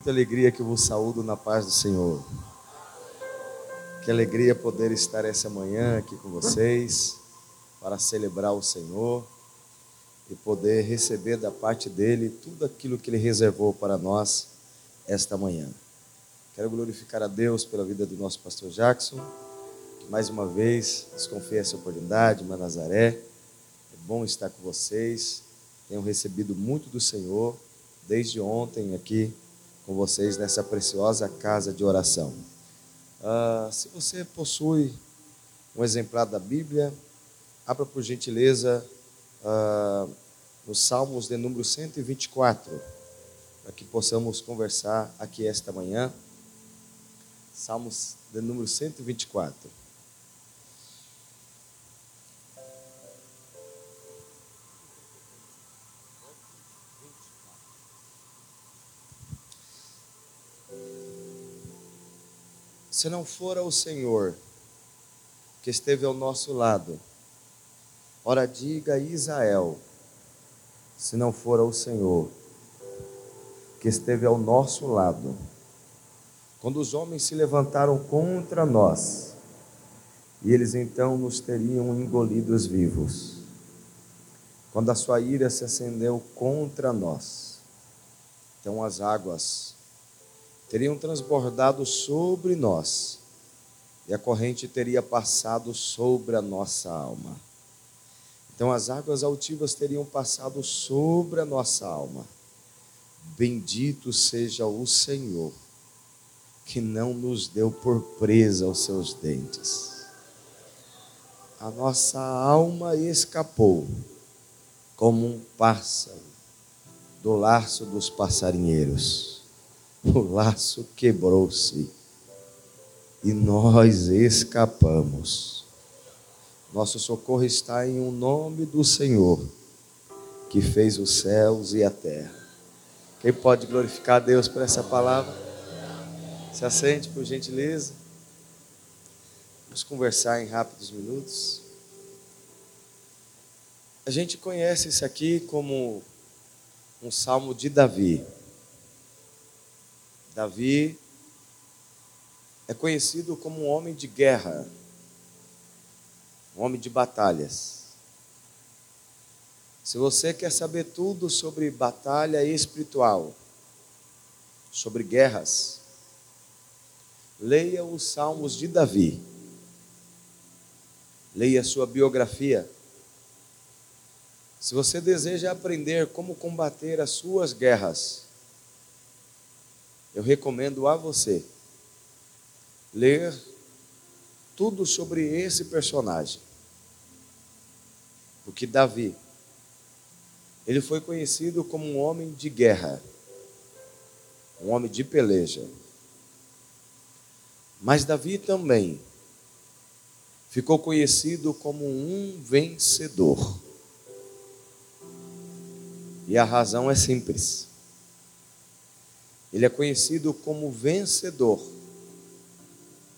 muita alegria que vos saúdo na paz do Senhor. Que alegria poder estar essa manhã aqui com vocês para celebrar o Senhor e poder receber da parte dele tudo aquilo que ele reservou para nós esta manhã. Quero glorificar a Deus pela vida do nosso pastor Jackson, que mais uma vez nos confia essa oportunidade, uma Nazaré. É bom estar com vocês. Tenho recebido muito do Senhor desde ontem aqui com vocês nessa preciosa casa de oração. Ah, se você possui um exemplar da Bíblia, abra por gentileza ah, nos Salmos de número 124, para que possamos conversar aqui esta manhã. Salmos de número 124. Se não for o Senhor que esteve ao nosso lado, ora diga a Israel, se não for o Senhor que esteve ao nosso lado, quando os homens se levantaram contra nós, e eles então nos teriam engolidos vivos, quando a sua ira se acendeu contra nós, então as águas teriam transbordado sobre nós e a corrente teria passado sobre a nossa alma. Então as águas altivas teriam passado sobre a nossa alma. Bendito seja o Senhor, que não nos deu por presa aos seus dentes. A nossa alma escapou como um pássaro do laço dos passarinheiros o laço quebrou-se e nós escapamos. Nosso socorro está em um nome do Senhor, que fez os céus e a terra. Quem pode glorificar a Deus por essa palavra? Se assente, por gentileza. Vamos conversar em rápidos minutos. A gente conhece isso aqui como um salmo de Davi. Davi é conhecido como um homem de guerra, um homem de batalhas. Se você quer saber tudo sobre batalha espiritual, sobre guerras, leia os Salmos de Davi, leia sua biografia. Se você deseja aprender como combater as suas guerras, eu recomendo a você ler tudo sobre esse personagem. Porque Davi, ele foi conhecido como um homem de guerra, um homem de peleja. Mas Davi também ficou conhecido como um vencedor. E a razão é simples. Ele é conhecido como vencedor,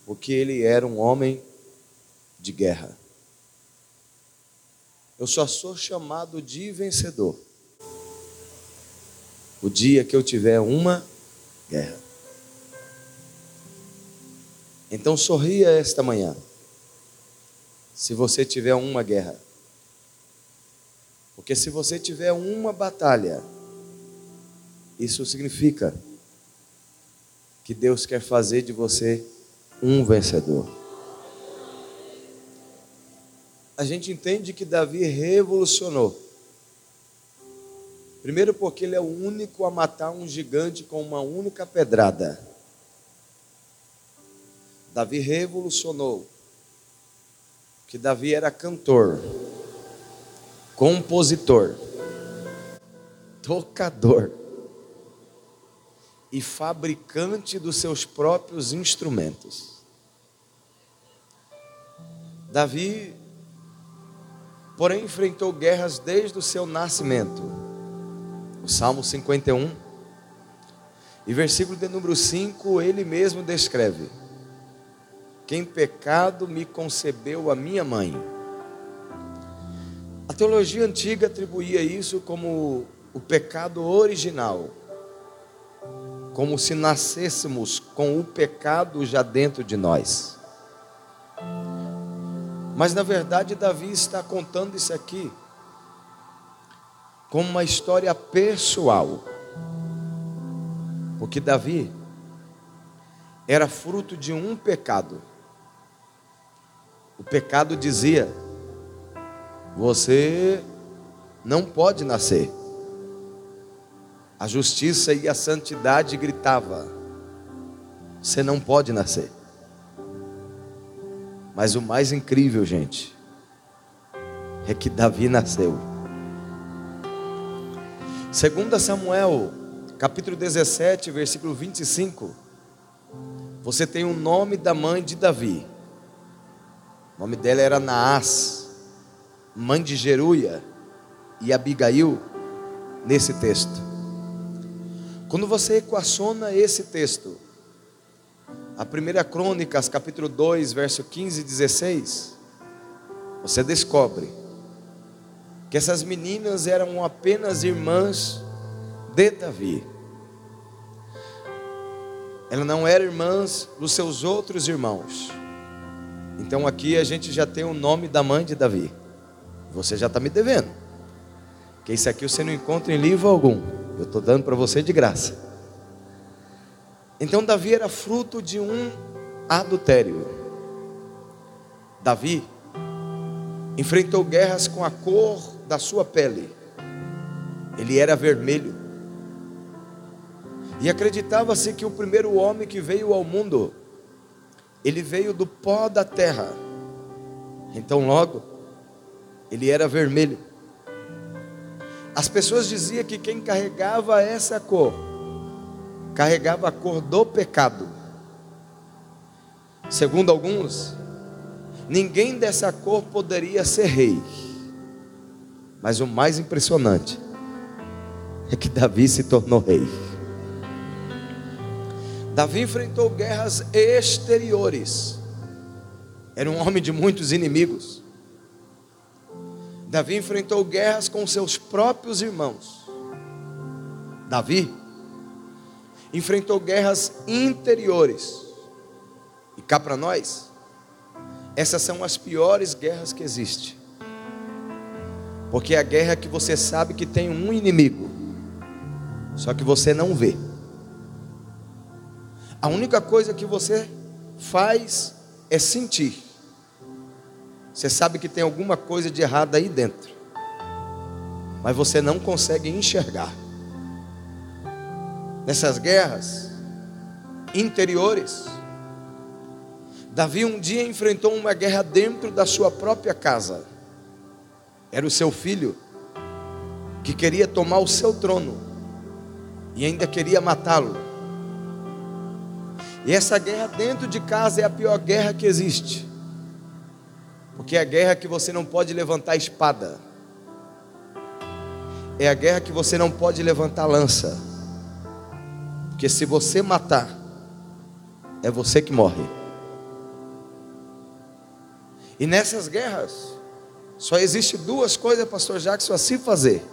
porque ele era um homem de guerra. Eu só sou chamado de vencedor o dia que eu tiver uma guerra. Então sorria esta manhã, se você tiver uma guerra. Porque se você tiver uma batalha, isso significa que Deus quer fazer de você um vencedor. A gente entende que Davi revolucionou. Primeiro, porque ele é o único a matar um gigante com uma única pedrada. Davi revolucionou. Que Davi era cantor, compositor, tocador e fabricante dos seus próprios instrumentos. Davi, porém, enfrentou guerras desde o seu nascimento. O Salmo 51, e versículo de número 5, ele mesmo descreve: Quem pecado me concebeu a minha mãe. A teologia antiga atribuía isso como o pecado original como se nascêssemos com o pecado já dentro de nós. Mas na verdade, Davi está contando isso aqui como uma história pessoal. Porque Davi era fruto de um pecado. O pecado dizia: você não pode nascer. A justiça e a santidade gritava: você não pode nascer. Mas o mais incrível, gente, é que Davi nasceu. Segundo Samuel, capítulo 17, versículo 25, você tem o nome da mãe de Davi. O nome dela era Naás, mãe de Jeruia e Abigail, nesse texto. Quando você equaciona esse texto, a primeira Crônicas, capítulo 2, verso 15 e 16, você descobre que essas meninas eram apenas irmãs de Davi. Elas não eram irmãs dos seus outros irmãos. Então aqui a gente já tem o nome da mãe de Davi. Você já está me devendo. Que isso aqui você não encontra em livro algum. Eu estou dando para você de graça. Então Davi era fruto de um adultério. Davi enfrentou guerras com a cor da sua pele. Ele era vermelho. E acreditava-se que o primeiro homem que veio ao mundo, ele veio do pó da terra. Então, logo, ele era vermelho. As pessoas diziam que quem carregava essa cor, carregava a cor do pecado. Segundo alguns, ninguém dessa cor poderia ser rei. Mas o mais impressionante é que Davi se tornou rei. Davi enfrentou guerras exteriores. Era um homem de muitos inimigos. Davi enfrentou guerras com seus próprios irmãos. Davi enfrentou guerras interiores. E cá para nós, essas são as piores guerras que existem. Porque é a guerra que você sabe que tem um inimigo, só que você não vê. A única coisa que você faz é sentir. Você sabe que tem alguma coisa de errado aí dentro, mas você não consegue enxergar. Nessas guerras interiores, Davi um dia enfrentou uma guerra dentro da sua própria casa. Era o seu filho que queria tomar o seu trono e ainda queria matá-lo. E essa guerra dentro de casa é a pior guerra que existe. Porque é a guerra que você não pode levantar espada. É a guerra que você não pode levantar lança. Porque se você matar, é você que morre. E nessas guerras, só existe duas coisas, pastor Jackson, a se fazer.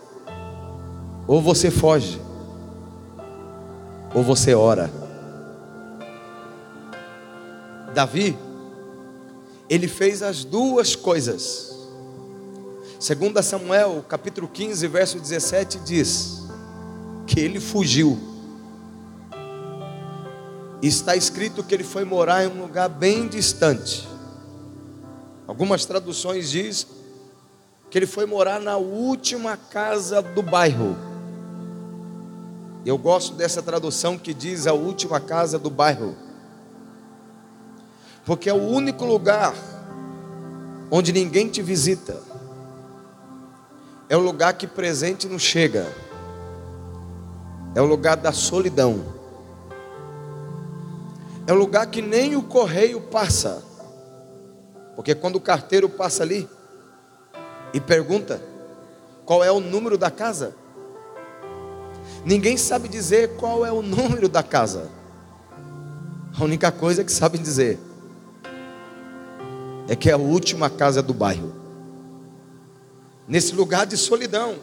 Ou você foge, ou você ora. Davi, ele fez as duas coisas. Segundo Samuel, capítulo 15, verso 17 diz que ele fugiu. Está escrito que ele foi morar em um lugar bem distante. Algumas traduções diz que ele foi morar na última casa do bairro. Eu gosto dessa tradução que diz a última casa do bairro. Porque é o único lugar onde ninguém te visita. É o lugar que presente não chega. É o lugar da solidão. É o lugar que nem o correio passa. Porque quando o carteiro passa ali, e pergunta qual é o número da casa. Ninguém sabe dizer qual é o número da casa. A única coisa que sabem dizer é que é a última casa do bairro. Nesse lugar de solidão,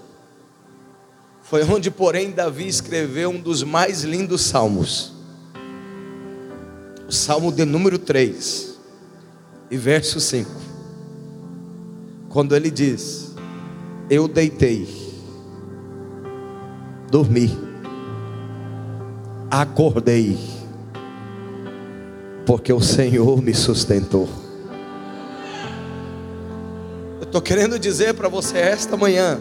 foi onde, porém, Davi escreveu um dos mais lindos salmos. O salmo de número 3, e verso 5. Quando ele diz: Eu deitei, dormi, acordei, porque o Senhor me sustentou. Eu estou querendo dizer para você esta manhã,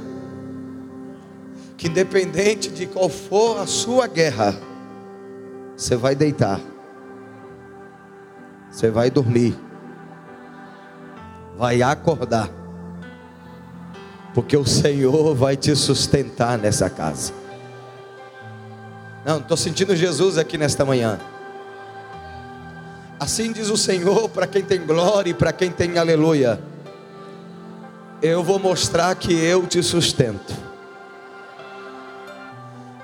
que independente de qual for a sua guerra, você vai deitar, você vai dormir, vai acordar, porque o Senhor vai te sustentar nessa casa. Não, estou sentindo Jesus aqui nesta manhã. Assim diz o Senhor para quem tem glória e para quem tem aleluia. Eu vou mostrar que eu te sustento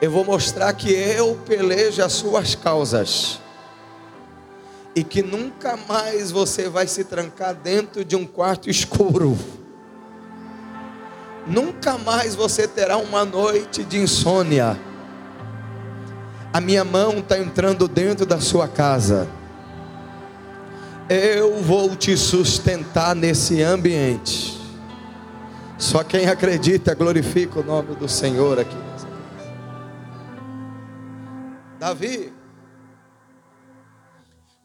eu vou mostrar que eu pelejo as suas causas. E que nunca mais você vai se trancar dentro de um quarto escuro. Nunca mais você terá uma noite de insônia. A minha mão está entrando dentro da sua casa. Eu vou te sustentar nesse ambiente. Só quem acredita glorifica o nome do Senhor aqui. Davi,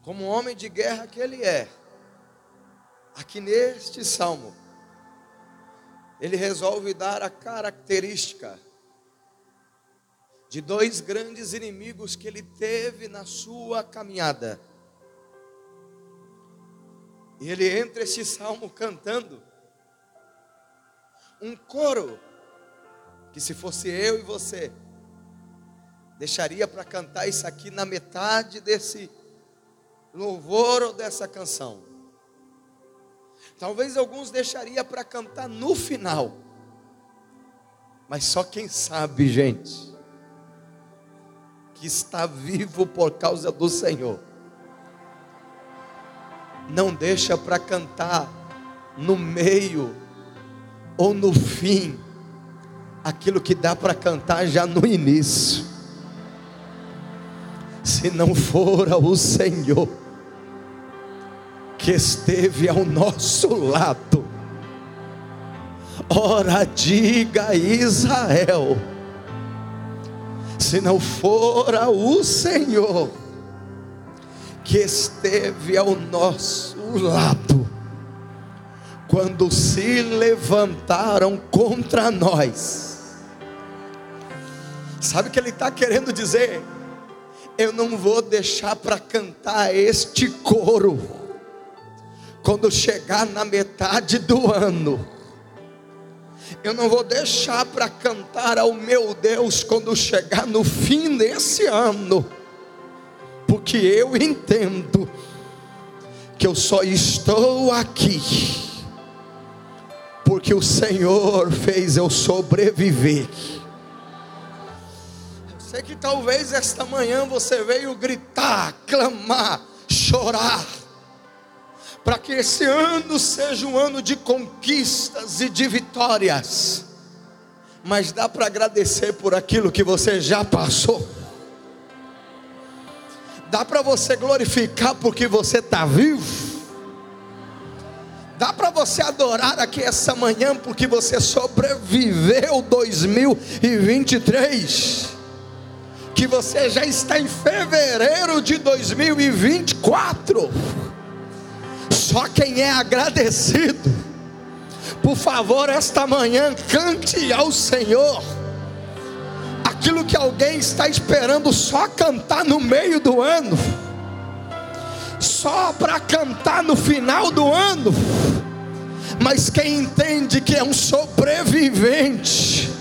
como homem de guerra que ele é, aqui neste salmo, ele resolve dar a característica de dois grandes inimigos que ele teve na sua caminhada. E ele entra este salmo cantando um coro que se fosse eu e você, deixaria para cantar isso aqui na metade desse louvor ou dessa canção. Talvez alguns deixaria para cantar no final. Mas só quem sabe, gente, que está vivo por causa do Senhor. Não deixa para cantar no meio ou no fim aquilo que dá para cantar já no início se não fora o Senhor que esteve ao nosso lado. Ora, diga Israel, se não fora o Senhor que esteve ao nosso lado, quando se levantaram contra nós, sabe o que ele está querendo dizer? eu não vou deixar para cantar este coro quando chegar na metade do ano. Eu não vou deixar para cantar ao meu Deus quando chegar no fim desse ano, porque eu entendo que eu só estou aqui porque o Senhor fez eu sobreviver sei que talvez esta manhã você veio gritar, clamar, chorar, para que esse ano seja um ano de conquistas e de vitórias, mas dá para agradecer por aquilo que você já passou. Dá para você glorificar porque você está vivo. Dá para você adorar aqui essa manhã porque você sobreviveu 2023 que você já está em fevereiro de 2024. Só quem é agradecido, por favor, esta manhã cante ao Senhor. Aquilo que alguém está esperando só cantar no meio do ano, só para cantar no final do ano. Mas quem entende que é um sobrevivente,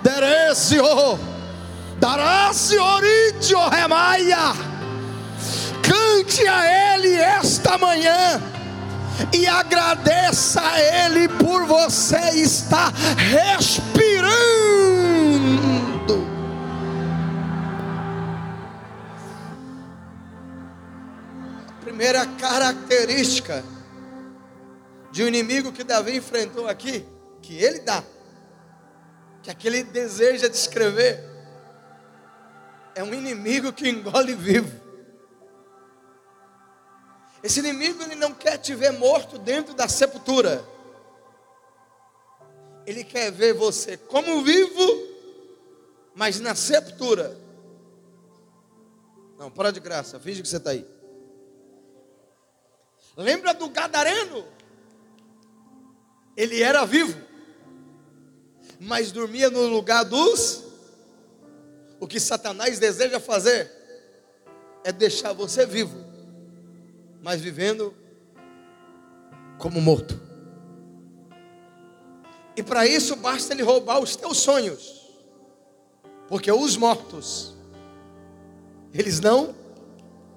Derecio, Darás oridio remaia. Cante a Ele esta manhã e agradeça a Ele por você estar respirando. Primeira característica de um inimigo que Davi enfrentou aqui, que ele dá, que aquele deseja descrever é um inimigo que engole vivo. Esse inimigo ele não quer te ver morto dentro da sepultura. Ele quer ver você como vivo, mas na sepultura. Não, para de graça, finge que você está aí. Lembra do Gadareno? Ele era vivo, mas dormia no lugar dos. O que Satanás deseja fazer é deixar você vivo mas vivendo como morto. E para isso basta ele roubar os teus sonhos, porque os mortos, eles não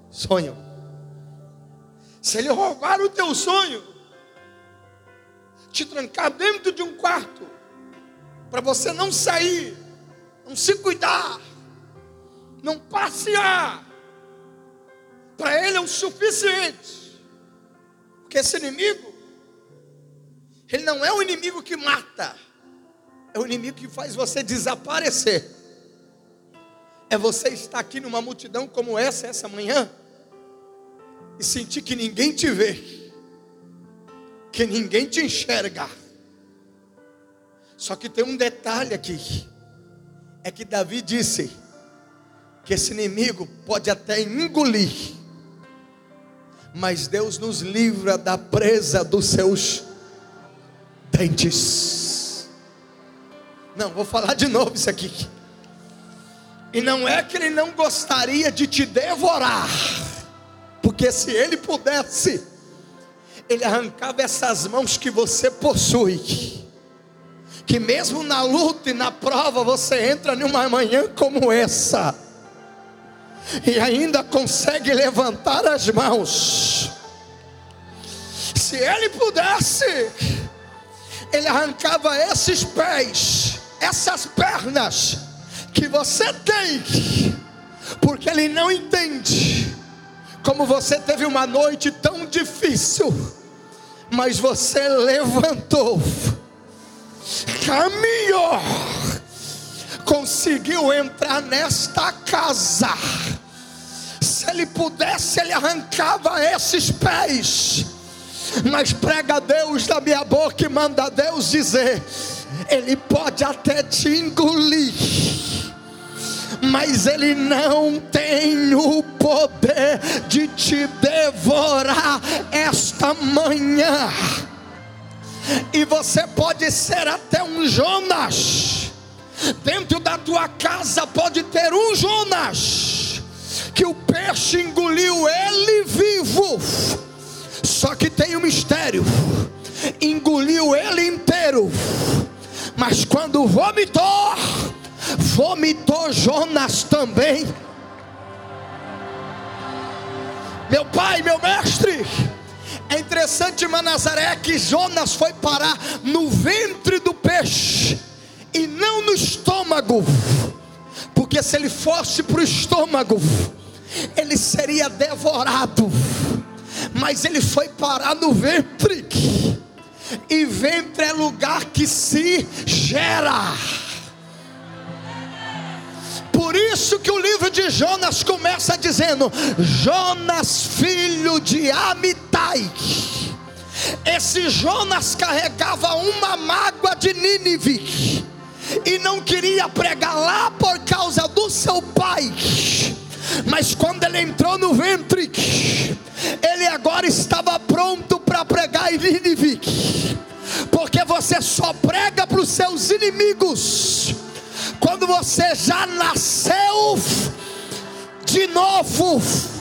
sonham. Se ele roubar o teu sonho, te trancar dentro de um quarto, para você não sair, não se cuidar, não passear, para ele é o suficiente. Porque esse inimigo, ele não é o inimigo que mata, é o inimigo que faz você desaparecer. É você estar aqui numa multidão como essa, essa manhã, e sentir que ninguém te vê, que ninguém te enxerga. Só que tem um detalhe aqui: é que Davi disse que esse inimigo pode até engolir mas Deus nos livra da presa dos seus dentes. Não, vou falar de novo isso aqui. E não é que ele não gostaria de te devorar, porque se ele pudesse, ele arrancava essas mãos que você possui. Que mesmo na luta e na prova você entra numa manhã como essa e ainda consegue levantar as mãos. Se ele pudesse, ele arrancava esses pés, essas pernas que você tem, porque ele não entende como você teve uma noite tão difícil, mas você levantou, caminhou, conseguiu entrar nesta casa se ele pudesse, ele arrancava esses pés. Mas prega Deus da minha boca e manda Deus dizer: Ele pode até te engolir, mas Ele não tem o poder de te devorar esta manhã. E você pode ser até um Jonas, dentro da tua casa pode ter um Jonas que o peixe engoliu ele vivo. Só que tem um mistério: engoliu ele inteiro. Mas quando vomitou, vomitou Jonas também. Meu pai, meu mestre, é interessante, Manazaré, que Jonas foi parar no ventre do peixe e não no estômago, porque se ele fosse para o estômago, ele seria devorado, mas ele foi parar no ventre, e ventre é lugar que se gera. Por isso que o livro de Jonas começa dizendo: Jonas, filho de Amitai. Esse Jonas carregava uma mágoa de Nínive e não queria pregar lá por causa do seu pai. Mas quando ele entrou no ventre, ele agora estava pronto para pregar em Nínive, porque você só prega para os seus inimigos quando você já nasceu de novo.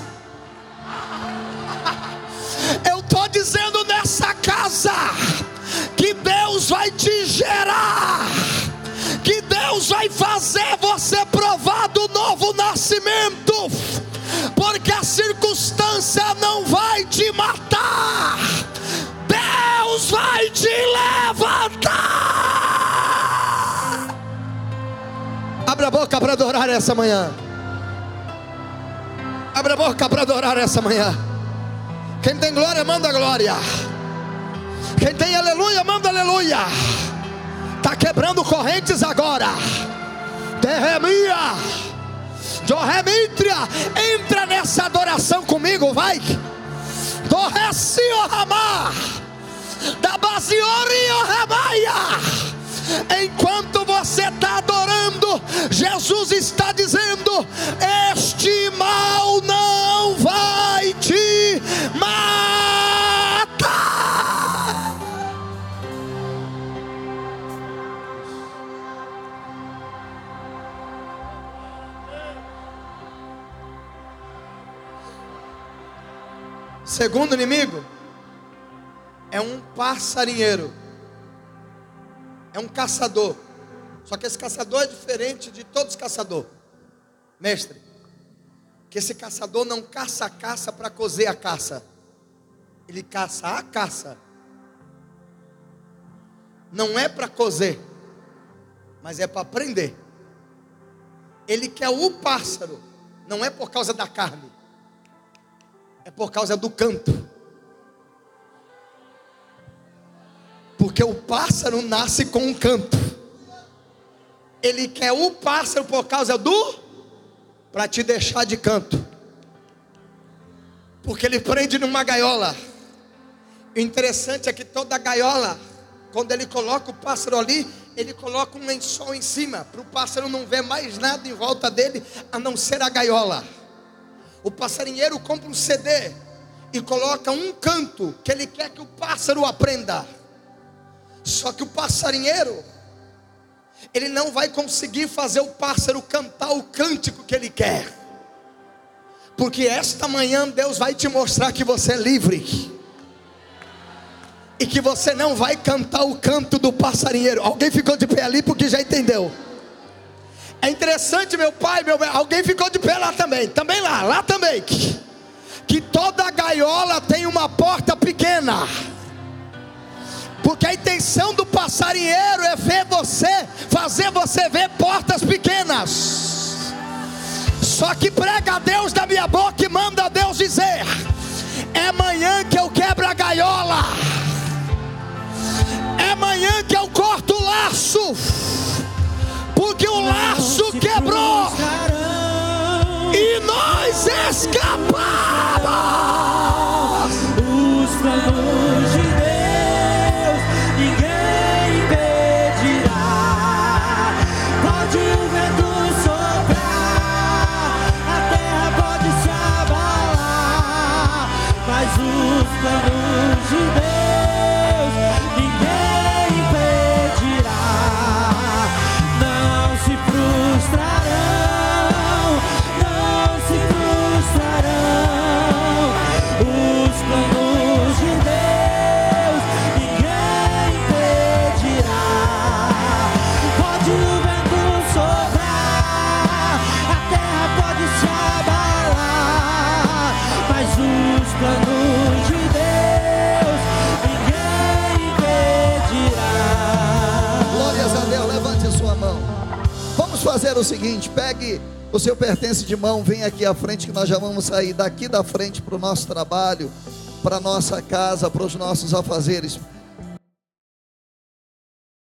Eu estou dizendo nessa casa que Deus vai te gerar que Deus vai fazer você provar do novo nascimento, porque a circunstância não vai te matar, Deus vai te levantar. Abra a boca para adorar essa manhã. Abra a boca para adorar essa manhã. Quem tem glória, manda glória. Quem tem aleluia, manda aleluia. Está quebrando correntes agora. Terremia. Jorremitria. Entra nessa adoração comigo, vai. Do Recio Ramar. Da Ramaia. Enquanto você está Jesus está dizendo: Este mal não vai te matar. Segundo inimigo é um passarinheiro é um caçador. Só que esse caçador é diferente de todos os caçadores. Mestre, que esse caçador não caça a caça para cozer a caça. Ele caça a caça. Não é para cozer, mas é para prender. Ele quer o pássaro, não é por causa da carne, é por causa do canto. Porque o pássaro nasce com um canto. Ele quer o pássaro por causa do para te deixar de canto. Porque ele prende numa gaiola. O interessante é que toda gaiola, quando ele coloca o pássaro ali, ele coloca um lençol em cima, para o pássaro não ver mais nada em volta dele, a não ser a gaiola. O passarinheiro compra um CD e coloca um canto que ele quer que o pássaro aprenda. Só que o passarinheiro, ele não vai conseguir fazer o pássaro cantar o cântico que ele quer. Porque esta manhã Deus vai te mostrar que você é livre. E que você não vai cantar o canto do passarinheiro. Alguém ficou de pé ali porque já entendeu. É interessante, meu pai, meu alguém ficou de pé lá também. Também lá, lá também. Que toda gaiola tem uma porta pequena. Porque a intenção do passarinheiro é ver você, fazer você ver portas pequenas. Só que prega a Deus da minha boca e manda a Deus dizer: é amanhã que eu quebro a gaiola, é amanhã que eu corto o laço, porque o laço quebrou e nós escapamos. Os seu pertence de mão, vem aqui à frente, que nós já vamos sair daqui da frente para o nosso trabalho, para nossa casa, para os nossos afazeres.